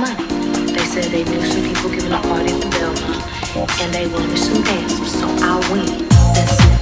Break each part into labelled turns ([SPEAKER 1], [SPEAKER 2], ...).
[SPEAKER 1] money. They said they knew some people giving a party at the Belmont, and they wanted some dancers, so I went.
[SPEAKER 2] That's
[SPEAKER 1] it.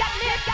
[SPEAKER 1] Got me